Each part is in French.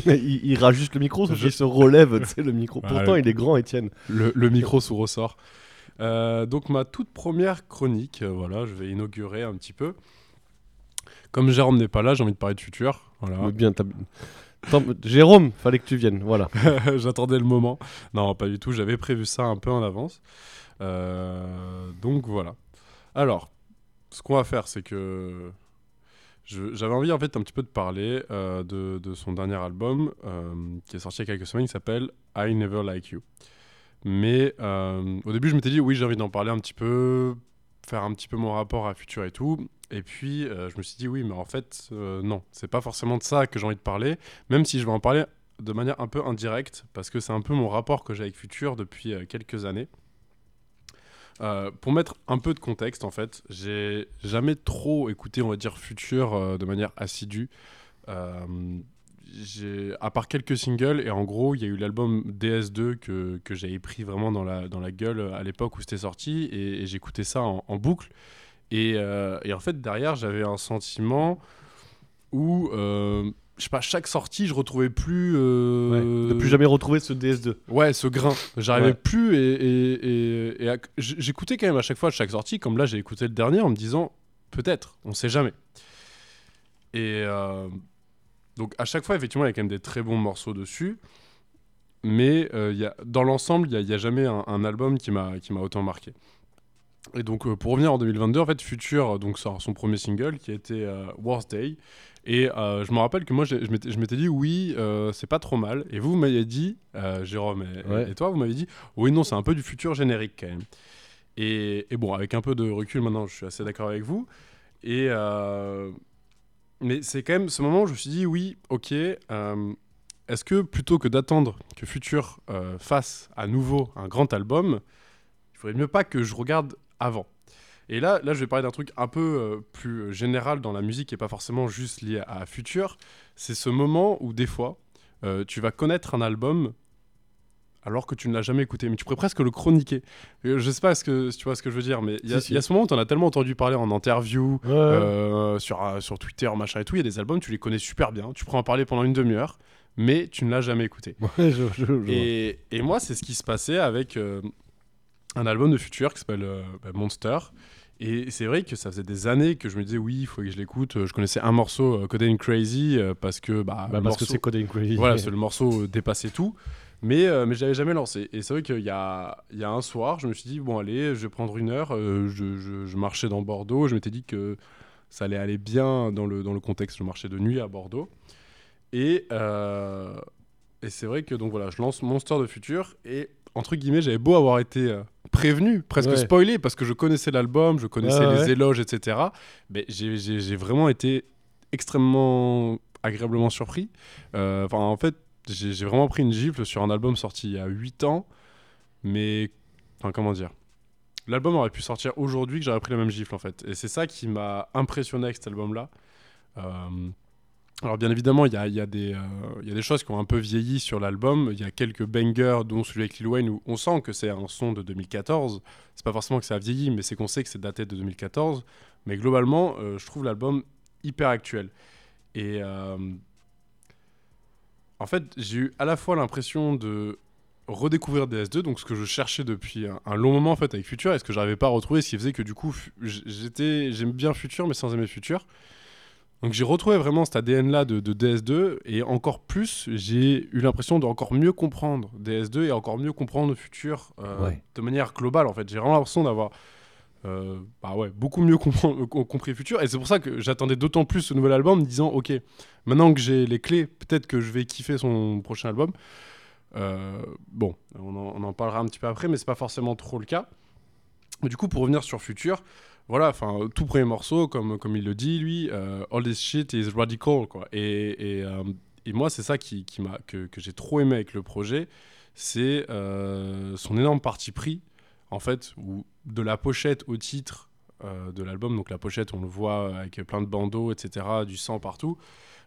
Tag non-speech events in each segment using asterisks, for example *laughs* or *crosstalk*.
*laughs* il, il rajuste le micro, sauf qu'il se relève, tu sais, le micro. *laughs* Ah, Pourtant, oui. il est grand, Étienne. le, le micro sous ressort. Euh, donc ma toute première chronique, euh, voilà, je vais inaugurer un petit peu. Comme Jérôme n'est pas là, j'ai envie de parler de futur. Voilà. Bien, Jérôme, fallait que tu viennes, voilà. *laughs* J'attendais le moment. Non, pas du tout. J'avais prévu ça un peu en avance. Euh, donc voilà. Alors, ce qu'on va faire, c'est que je- j'avais envie en fait un petit peu de parler euh, de, de son dernier album euh, qui est sorti il y a quelques semaines, qui s'appelle I Never Like You. Mais euh, au début, je m'étais dit oui, j'ai envie d'en parler un petit peu, faire un petit peu mon rapport à Future et tout. Et puis, je me suis dit oui, mais en fait, non, c'est pas forcément de ça que j'ai envie de parler, même si je vais en parler de manière un peu indirecte, parce que c'est un peu mon rapport que j'ai avec Future depuis quelques années. Euh, pour mettre un peu de contexte, en fait, j'ai jamais trop écouté, on va dire, Future euh, de manière assidue. Euh, à part quelques singles, et en gros, il y a eu l'album DS2 que, que j'avais pris vraiment dans la, dans la gueule à l'époque où c'était sorti, et, j'écoutais ça en, boucle. Et, en fait, derrière, j'avais un sentiment où, je sais pas, chaque sortie, je retrouvais plus. euh, De plus jamais retrouver ce DS2. Ouais, ce grain. J'arrivais Ouais. plus et, et- et- et à- j- j'écoutais quand même à chaque fois, à chaque sortie, comme là j'ai écouté le dernier en me disant peut-être, on sait jamais. Et euh, donc à chaque fois, effectivement, il y a quand même des très bons morceaux dessus. Mais euh, il y a, dans l'ensemble, il n'y a, jamais un, un album qui m'a qui m'a autant marqué. Et donc euh, pour revenir en 2022, en fait, Future donc, sort son premier single qui était euh, Worst Day. Et euh, je me rappelle que moi, je m'étais dit, oui, euh, c'est pas trop mal. Et vous, vous m'avez dit, euh, Jérôme et, Ouais. et toi, vous m'avez dit, oui, non, c'est un peu du futur générique quand même. Et, et bon, avec un peu de recul maintenant, je suis assez d'accord avec vous. Et euh, mais c'est quand même ce moment où je me suis dit, oui, ok, euh, est-ce que plutôt que d'attendre que Future euh, fasse à nouveau un grand album, il faudrait mieux pas que je regarde avant et là, là, je vais parler d'un truc un peu euh, plus général dans la musique et pas forcément juste lié à, à Future. C'est ce moment où des fois, euh, tu vas connaître un album alors que tu ne l'as jamais écouté, mais tu pourrais presque le chroniquer. Euh, Je sais pas ce que, si tu vois ce que je veux dire, mais il y, a- Si, si. il y a ce moment où tu en as tellement entendu parler en interview, Ouais. euh, sur, sur Twitter, machin et tout. Il y a des albums, tu les connais super bien, tu pourrais en parler pendant une demi-heure, mais tu ne l'as jamais écouté. Ouais, je- je- je vois. Et, et moi, c'est ce qui se passait avec un album de Future qui s'appelle euh, bah, Monster. Et c'est vrai que ça faisait des années que je me disais, oui, il faut que je l'écoute. Je connaissais un morceau, euh, Codeine Crazy, euh, parce que. Bah, Bah, parce que c'est Coding Crazy. *laughs* Voilà, c'est le morceau dépassait tout. Mais, euh, mais je l'avais jamais lancé. Et c'est vrai qu'il y a, il y a un soir, je me suis dit, bon, allez, je vais prendre une heure. euh, je, je- je marchais dans Bordeaux. Je m'étais dit que ça allait aller bien dans le, dans le contexte. Je marchais de nuit à Bordeaux. Et, et c'est vrai que donc voilà, je lance Monster de Future. Et entre guillemets, j'avais beau avoir été euh, prévenu, presque Ouais. spoilé, parce que je connaissais l'album, je connaissais les ouais. éloges, etc. Mais j'ai- vraiment été extrêmement agréablement surpris. Euh, Enfin, en fait, j'ai j'ai vraiment pris une gifle sur un album sorti il y a 8 ans, mais enfin comment dire L'album aurait pu sortir aujourd'hui que j'aurais pris la même gifle en fait. Et c'est ça qui m'a impressionné avec cet album-là. Euh, alors bien évidemment, il y a, il y, a des, euh, il y a des choses qui ont un peu vieilli sur l'album. Il y a quelques bangers, dont celui avec Lil Wayne, où on sent que c'est un son de 2014. C'est pas forcément que ça a vieilli, mais c'est qu'on sait que c'est daté de 2014. Mais globalement, euh, je trouve l'album hyper actuel. Et euh, en fait, j'ai eu à la fois l'impression de redécouvrir DS2, donc ce que je cherchais depuis un, long moment en fait avec Future, et ce que j'arrivais pas à retrouver, ce qui faisait que du coup, j'étais, j'aime bien Future, mais sans aimer Future. Donc j'ai retrouvé vraiment cet ADN là de, de DS2, et encore plus, j'ai eu l'impression de encore mieux comprendre DS2 et encore mieux comprendre Future euh, Ouais. de manière globale en fait. J'ai vraiment l'impression d'avoir euh, bah ouais, beaucoup mieux compren- euh, compris Future. Et c'est pour ça que j'attendais d'autant plus ce nouvel album, en me disant, ok, maintenant que j'ai les clés, peut-être que je vais kiffer son prochain album. Euh, bon, on en, on en parlera un petit peu après, mais c'est pas forcément trop le cas. Mais du coup, pour revenir sur Future, voilà, enfin, tout premier morceau, comme, comme il le dit, lui, euh, All this shit is radical, quoi. Et, et, euh, et moi, c'est ça qui, qui m'a, que, que j'ai trop aimé avec le projet, c'est euh, son énorme parti pris, en fait, où de la pochette au titre de l'album, donc la pochette, on le voit avec plein de bandeaux, etc., du sang partout,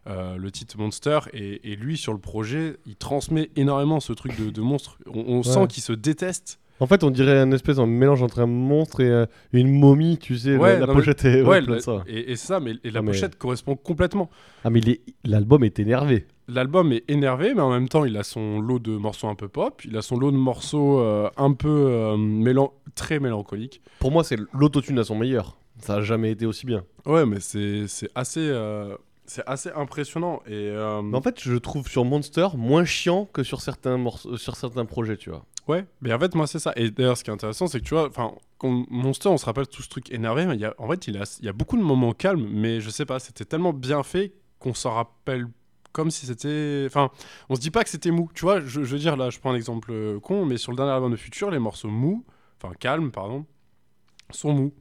euh, le titre Monster, et, et lui, sur le projet, il transmet énormément ce truc de, de monstre. On, on sent qu'il se déteste. En fait, on dirait un espèce de mélange entre un monstre et euh, une momie, tu sais. la- Ouais, la non, pochette est ouais, plein de ça. et, ça, mais et la mais- pochette correspond complètement. Ah, mais est- l'album est énervé. l'album est énervé, mais en même temps, il a son lot de morceaux un peu pop, il a son lot de morceaux euh, un peu euh, mélan- très mélancoliques. Pour moi, c'est l'autotune à son meilleur. Ça a jamais été aussi bien. Ouais, mais c'est c'est assez, euh, c'est assez impressionnant. Et, euh, Mais en fait, je trouve sur Monster moins chiant que sur certains, morceaux, sur certains projets, tu vois. Ouais, mais en fait, moi, c'est ça. Et d'ailleurs, ce qui est intéressant, c'est que tu vois, enfin, Monster, on se rappelle tout ce truc énervé, mais il y a, en fait, il, a, il y a beaucoup de moments calmes, mais je sais pas, c'était tellement bien fait qu'on s'en rappelle comme si c'était. Enfin, on se dit pas que c'était mou. Tu vois, je, je veux dire, là, je prends un exemple euh, con, mais sur le dernier album de Future, les morceaux mous, enfin, calmes, pardon, sont mous.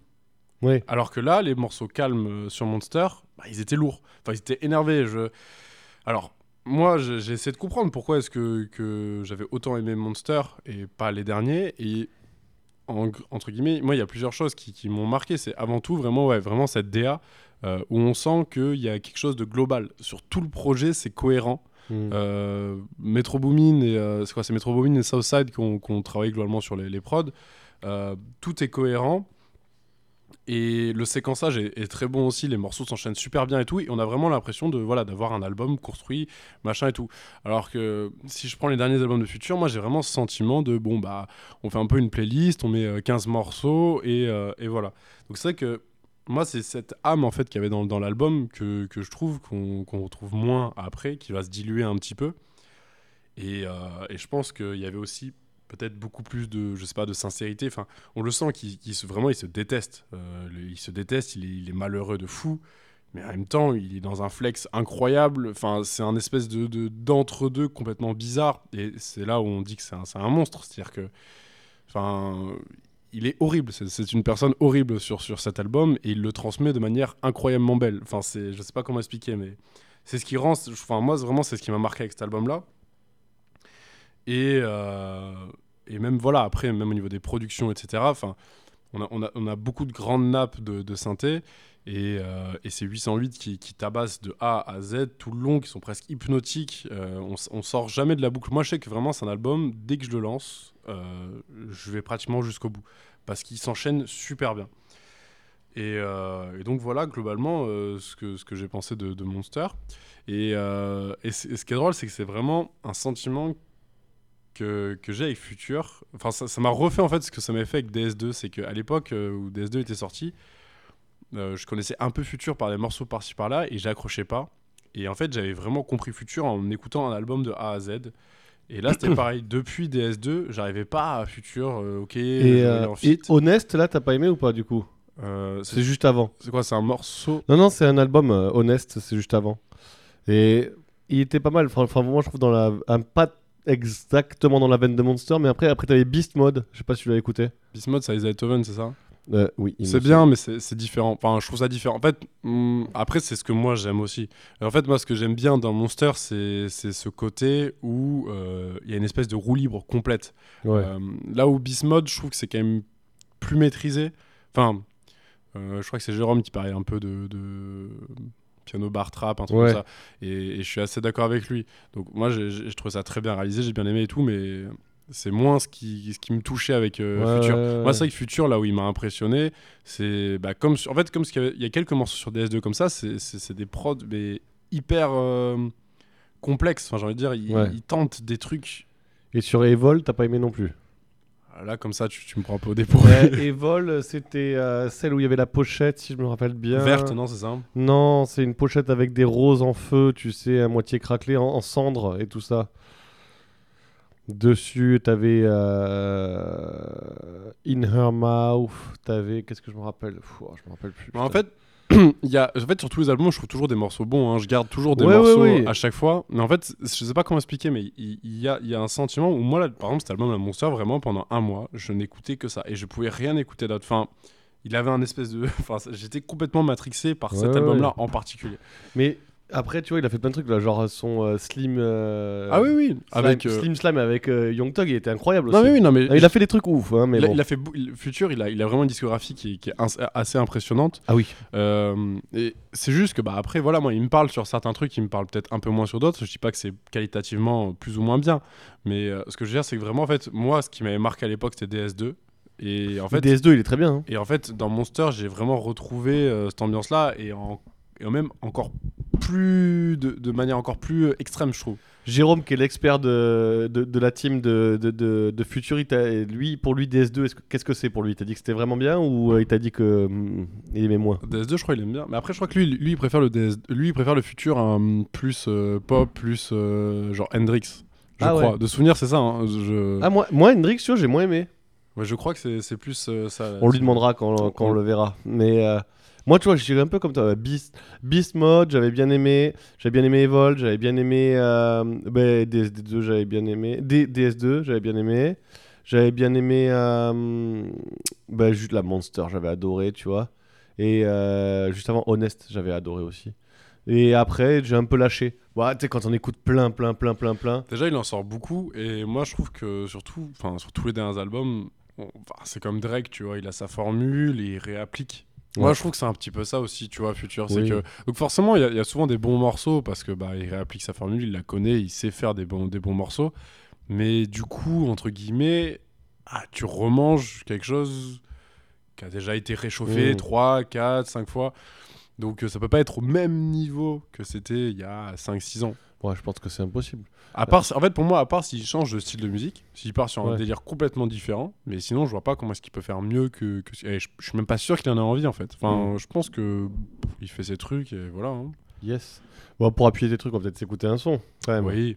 Ouais. Alors que là, les morceaux calmes euh, sur Monster, bah, ils étaient lourds. Enfin, ils étaient énervés. Je... Alors, moi, j'ai essayé de comprendre pourquoi est-ce que, que j'avais autant aimé Monster et pas les derniers. Et en- entre guillemets, moi, il y a plusieurs choses qui, qui m'ont marqué. C'est avant tout vraiment, ouais, vraiment cette DA euh, où on sent qu'il y a quelque chose de global. Sur tout le projet, c'est cohérent. Mm. Euh, Metro Boomin et euh, c'est quoi c'est Metro Boomin et Southside qui ont, qui ont travaillé globalement sur les, les prods tout est cohérent et le séquençage est, très bon aussi les morceaux s'enchaînent super bien et tout et on a vraiment l'impression de voilà d'avoir un album construit machin et tout alors que si je prends les derniers albums de Future moi j'ai vraiment ce sentiment de bon bah on fait un peu une playlist on met euh, 15 morceaux et, euh, et voilà donc c'est vrai que moi, c'est cette âme en fait qu'il y avait dans, l'album que, que je trouve qu'on qu'on retrouve moins après, qui va se diluer un petit peu. Et, euh, et je pense qu'il y avait aussi peut-être beaucoup plus de, je sais pas, de sincérité. Enfin, on le sent qu'il vraiment, se déteste. Euh, il se déteste, il est, malheureux de fou. Mais en même temps, il est dans un flex incroyable. Enfin, c'est un espèce de de- d'entre-deux complètement bizarre. Et c'est là où on dit que c'est un, un monstre. C'est-à-dire que, enfin, il est horrible. C'est- C'est une personne horrible sur, sur cet album et il le transmet de manière incroyablement belle. Enfin, c'est, je sais pas comment expliquer, mais c'est ce qui rend. Enfin, moi, vraiment, c'est ce qui m'a marqué avec cet album-là. Et, euh, et même, voilà, après, même au niveau des productions, etc. Enfin, on a, on a, beaucoup de grandes nappes de, de synthé. Et, euh, et c'est 808 qui, qui tabassent de A à Z tout le long, qui sont presque hypnotiques. Euh, on, on sort jamais de la boucle. Moi, je sais que vraiment, c'est un album, dès que je le lance, euh, je vais pratiquement jusqu'au bout. Parce qu'il s'enchaîne super bien. Et, donc voilà, globalement, ce que, ce que j'ai pensé de, Monster. Et, et ce qui est drôle, c'est que c'est vraiment un sentiment que, que j'ai avec Future. Enfin, ça m'a refait en fait ce que ça m'avait fait avec DS2. C'est qu'à l'époque euh, où DS2 était sorti, euh, je connaissais un peu Future par des morceaux par-ci par-là et j'accrochais pas. Et en fait, j'avais vraiment compris Future en écoutant un album de A à Z. Et là, c'était *clears throat* pareil. Depuis DS2, j'arrivais pas à Future. euh, ok, Et, euh. Honest, là, t'as pas aimé ou pas du coup? Euh, C'est juste avant. c'est quoi C'est un morceau? Non, non, c'est un album Honest, c'est juste avant. Et il était pas mal. Enfin, enfin, moi, je trouve dans la. un- pas exactement dans la veine de Monster, mais après, après t'avais Beast Mode. Je sais pas si tu l'as écouté. Beast Mode, c'est Isaiah Toven, c'est ça Euh, oui, C'est bien, mais c'est c'est différent. Enfin, je trouve ça différent. En fait, hum, après, c'est ce que moi j'aime aussi. Et en fait, moi, ce que j'aime bien dans Monster, c'est c'est ce côté où euh, il y a une espèce de roue libre complète. Ouais. Euh, là où Beast Mode, je trouve que c'est quand même plus maîtrisé. Enfin, je crois que c'est Jérôme qui parlait un peu de, de piano bar trap, un truc Ouais. comme ça. Et, et je suis assez d'accord avec lui. Donc moi, je trouve ça très bien réalisé, j'ai bien aimé et tout, mais c'est moins ce qui, ce qui me touchait avec euh, Ouais, Future. ouais. Moi, c'est vrai que Future, là où il m'a impressionné, c'est bah, comme en fait comme ce qu'il y, avait- il y a quelques morceaux sur DS2 comme ça, c'est- des prods mais hyper euh, complexes. Enfin, j'ai envie de dire, ils, ils tentent des trucs. Et sur Evol, t'as pas aimé non plus. Là, comme ça, tu, tu me prends un peu au dépourvu. Ouais, *laughs* Evol, c'était euh, celle où il y avait la pochette, si je me rappelle bien. Verte, non, c'est ça Non, c'est une pochette avec des roses en feu, tu sais, à moitié craquelées, en, en cendres et tout ça. Dessus, t'avais euh, In Her Mouth, t'avais. Qu'est-ce que je me rappelle? Pfff, oh, Je me rappelle plus. Mais en fait, *clears throat* il y a, en fait, sur tous les albums, je trouve toujours des morceaux bons. hein. Je garde toujours des Ouais, morceaux ouais. à chaque fois. Mais en fait, je sais pas comment expliquer, mais il, il y, a, y a un sentiment où moi, là, par exemple, cet album, La Monster, vraiment, pendant un mois, je n'écoutais que ça. Et je pouvais rien écouter d'autre. Enfin, il avait un espèce de. *laughs* Enfin, j'étais complètement matrixé par cet album-là en particulier. Mais après, tu vois, il a fait plein de trucs, là, genre son euh, Slim. euh, ah oui, oui. Slime- Avec. euh, Slim Slime avec euh, Young Thug, il était incroyable Non, aussi. mais oui, non, mais. Ah, Il a fait des trucs ouf, hein, mais il a- bon. il a fait bou- il- Future, il a, il a vraiment une discographie qui est, qui est ins- assez impressionnante. Ah oui. Euh, et c'est juste que bah après voilà moi il me parle sur certains trucs, il me parle peut-être un peu moins sur d'autres. Je dis pas que c'est qualitativement plus ou moins bien, mais euh, ce que je veux dire c'est que vraiment en fait moi ce qui m'avait marqué à l'époque c'était DS2 et en fait DS2, il est très bien. hein. et en fait dans Monster j'ai vraiment retrouvé euh, cette ambiance là et en et même encore plus de, de manière encore plus euh, extrême, je trouve. Jérôme, qui est l'expert de, de, de la team de, de, et lui, pour lui, DS2, est-ce que- qu'est-ce que c'est pour lui? Il t'a dit que c'était vraiment bien ou euh, il t'a dit que hum, il aimait moins? DS2, je crois il aime bien. Mais après, je crois que lui, lui il préfère le DS, lui, il préfère le futur un plus euh, pop, plus euh, genre Hendrix. Je Ah ouais. crois. De souvenir, c'est ça. hein. Je... Ah, moi, moi Hendrix, tu vois, j'ai moins aimé. Ouais, je crois que c'est c'est plus euh, ça. On lui demandera quand, quand on le verra. Mais euh, moi, tu vois, je suis un peu comme toi. Beast, Beast Mode, j'avais bien aimé. J'avais bien aimé Evolve, j'avais bien aimé. Euh, ben, DS2, j'avais bien aimé. D- DS2, j'avais bien aimé. J'avais bien aimé. Euh, ben, juste la Monster, j'avais adoré, tu vois. Et euh, juste avant, Honest, j'avais adoré aussi. Et après, j'ai un peu lâché. Ouais, tu sais, quand on écoute plein, plein, plein, plein, plein. Déjà, il en sort beaucoup et moi, je trouve que surtout, enfin, sur tous les derniers albums, c'est comme Drake, tu vois, il a sa formule il réapplique. Moi, je trouve que c'est un petit peu ça aussi, tu vois, Future. C'est que donc forcément, il y, a- il y a souvent des bons morceaux parce que bah, il réapplique sa formule, il la connaît, il sait faire des bons, des bons morceaux. Mais du coup, entre guillemets, ah, tu remanges quelque chose qui a déjà été réchauffé Mm. 3, 4, 5 fois. Donc euh, ça peut pas être au même niveau que c'était il y a 5-6 ans. Ouais, je pense que c'est impossible. À part, en fait, pour moi, à part s'il change de style de musique, s'il part sur un Ouais. délire complètement différent, mais sinon, je vois pas comment est-ce qu'il peut faire mieux que. que... et je, je suis même pas sûr qu'il en ait envie, en fait. Enfin, Mm. je pense que pff, il fait ses trucs et voilà. hein. Yes. Bon, pour appuyer tes trucs, on va peut-être s'écouter un son. Quand même. Oui.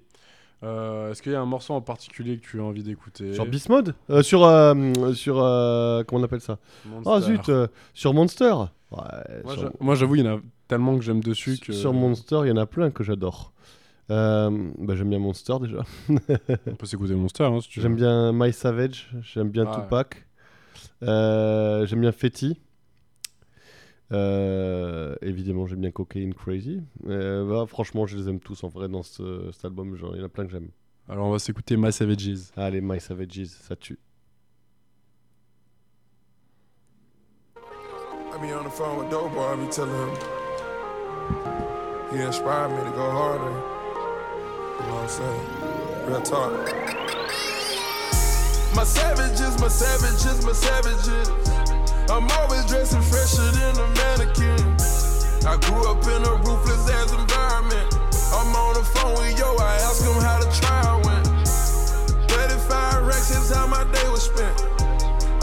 Euh, Est-ce qu'il y a un morceau en particulier que tu as envie d'écouter? Sur Beast Mode? Euh, Sur. euh, sur comment on appelle ça? Monster. Oh zut Sur Monster Ouais, Moi, sur, j'a- Moi, j'avoue, il y en a tellement que j'aime dessus que. sur Monster, il y en a plein que j'adore. Euh, bah, j'aime bien Monster déjà. On peut s'écouter Monster, hein, si tu veux. J'aime bien My Savage, j'aime bien Ah ouais. Tupac. Euh, j'aime bien Fetty. Euh, évidemment, j'aime bien Cocaine Crazy. Euh, bah, franchement, je les aime tous en vrai dans ce, cet album. Genre, il y en a plein que j'aime. Alors, on va s'écouter My Savages. Allez, My Savages, ça tue. I be on the phone with Dope Boy, I be telling him he inspired me to go harder. What I'm saying? Real talk. My savages, my savages, my savages. I'm always dressing fresher than a mannequin. I grew up in a ruthless ass environment. I'm on the phone with yo, I ask him how the trial went. 35 racks is how my day was spent.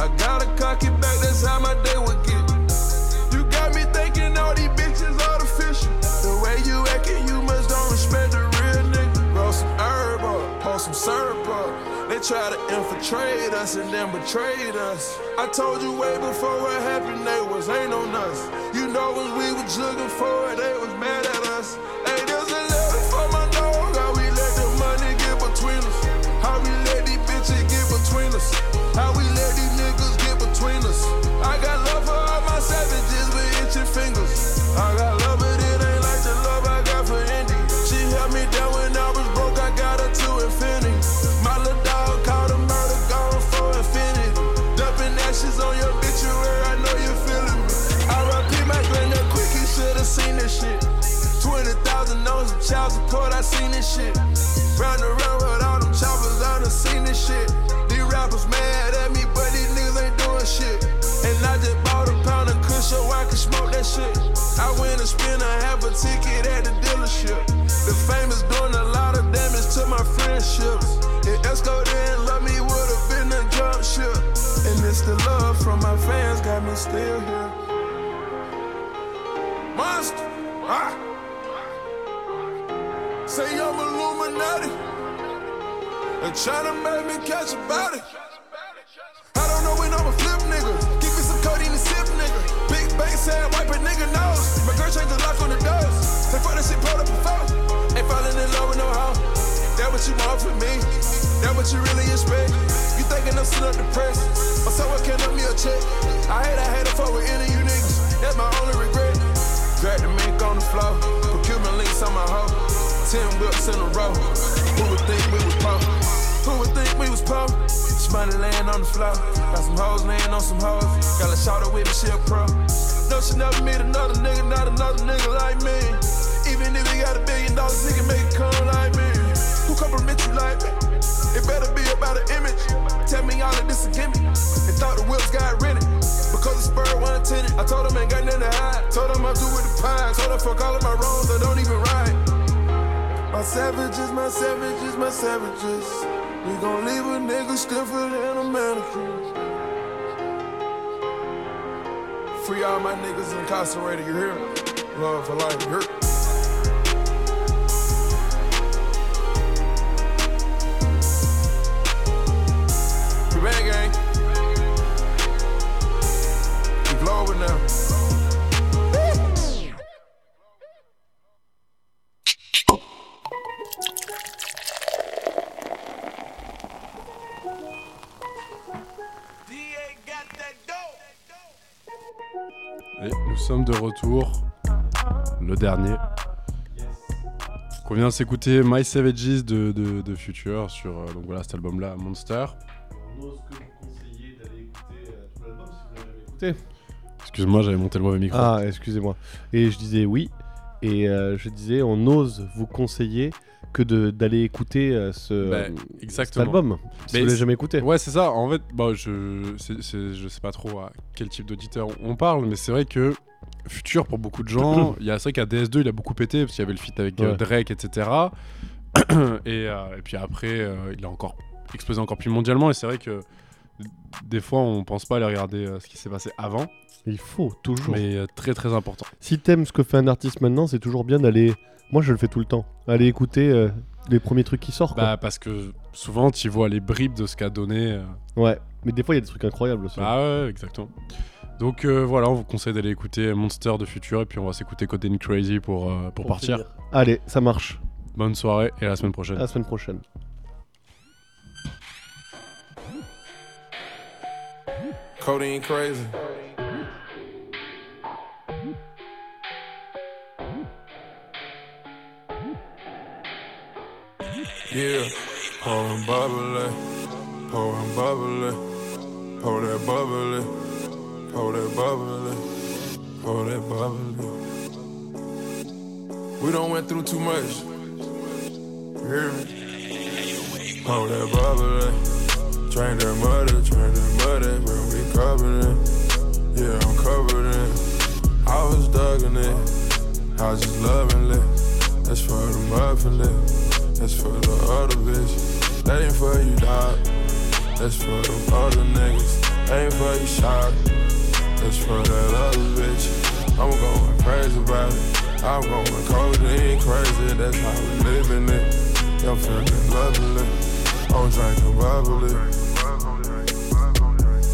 I got a cocky back, Try to infiltrate us and then betrayed us. I told you way before what happened, they was ain't on us. You know when we was looking for it, they was mad at us. Hey, there's a letter for my dog. How we let the money get between us? How we let these bitches get between us? How we this shit. Round around with all them choppers, I done seen this shit. These rappers mad at me, but these niggas ain't doing shit. And I just bought a pound of kush so I can smoke that shit. I went and spent a half a ticket at the dealership. The fame is doing a lot of damage to my friendships. If Esco didn't love me, would've been a jump ship. And it's the love from my fans got me still here. Monster, ah. Say I'm Illuminati. And tryna make me catch a body. I don't know when I'ma flip nigga. Give me some codeine and sip nigga. Big bass head, wipe a nigga nose. My girl changed the lock on the doors. Say fuck that shit pulled up before. Ain't falling in love with no hoe. That what you want from me. That what you really expect. You thinking I'm sitting up press. Or someone can up me a check. I hate I had to fuck with any of you niggas. That's my only regret. Drag the mink on the floor. Put Cuban links on my hoe. Ten whips in a row. Who would think we was po? Who would think we was po? This money laying on the floor. Got some hoes laying on some hoes. Got a shout with me, she a pro. No, she never meet another nigga, not another nigga like me. Even if he got a billion dollars, he can make it come like me. Who compliment you like me? It better be about an image. Tell me all of this a gimmick. And thought the whips got rented. Because the spur one tenant. I told him ain't got nothing to hide. Told him I'm through with the pine. Told ride. Fuck all of my wrongs, I don't even ride. My savages, my savages, my savages. We gon' leave a nigga stiffer than a mannequin. Free all my niggas incarcerated, you hear me? Love for life, Et nous sommes de retour. Le dernier. On vient de s'écouter My Savages de, de, de Future sur euh, donc voilà, cet album-là, Monster. On ose que vous conseiller d'aller écouter euh, tout l'album si vous l'avez écouté. Excuse-moi, j'avais monté le mauvais micro. Ah, excusez-moi. Et je disais oui. Et euh, je disais, on ose vous conseiller que d'aller écouter euh, ce, Bah, euh, exactement. cet album. Si vous jamais écouté. Ouais, c'est ça. En fait, bah, je, c'est- je sais pas trop à quel type d'auditeur on parle, mais c'est vrai que Future, pour beaucoup de gens, *coughs* il y a c'est vrai qu'à DS2, il a beaucoup pété parce qu'il y avait le feat avec euh. Drake, etc. *coughs* et, euh, et puis après, il a encore explosé encore plus mondialement. Et c'est vrai que des fois, on pense pas aller regarder euh, ce qui s'est passé avant, Il faut toujours. mais euh, très très important. Si t'aimes ce que fait un artiste maintenant, c'est toujours bien d'aller. Moi, je le fais tout le temps. Aller écouter euh, les premiers trucs qui sortent. quoi. Bah, parce que souvent, tu vois les bribes de ce qu'a donné. euh, Ouais. Mais des fois, il y a des trucs incroyables aussi. Bah ouais, exactement. Donc euh, voilà, on vous conseille d'aller écouter Monster de Future et puis on va s'écouter Codename Crazy pour, euh, pour, partir. finir. Allez, ça marche. Bonne soirée et à la semaine prochaine. À la semaine prochaine. Codeine crazy. Yeah, pouring bubbly, pouring bubbly, pour that bubbly, pour that bubbly, pour that bubbly. We don't went through too much. Hear me? Pour that bubbly. Drink that muddy, drink that muddy, bro, we covered it. Yeah, I'm covered in. I was dugging it, I was just loving it. That's for the muffin lip, that's for the other bitch. That ain't for you, dog. That's for the other niggas. That ain't for you, shot. That's for that other bitch. I'm going crazy about it. I'm going codeine crazy, that's how we living it. I'm feeling lovely. I'm drinking bubbly.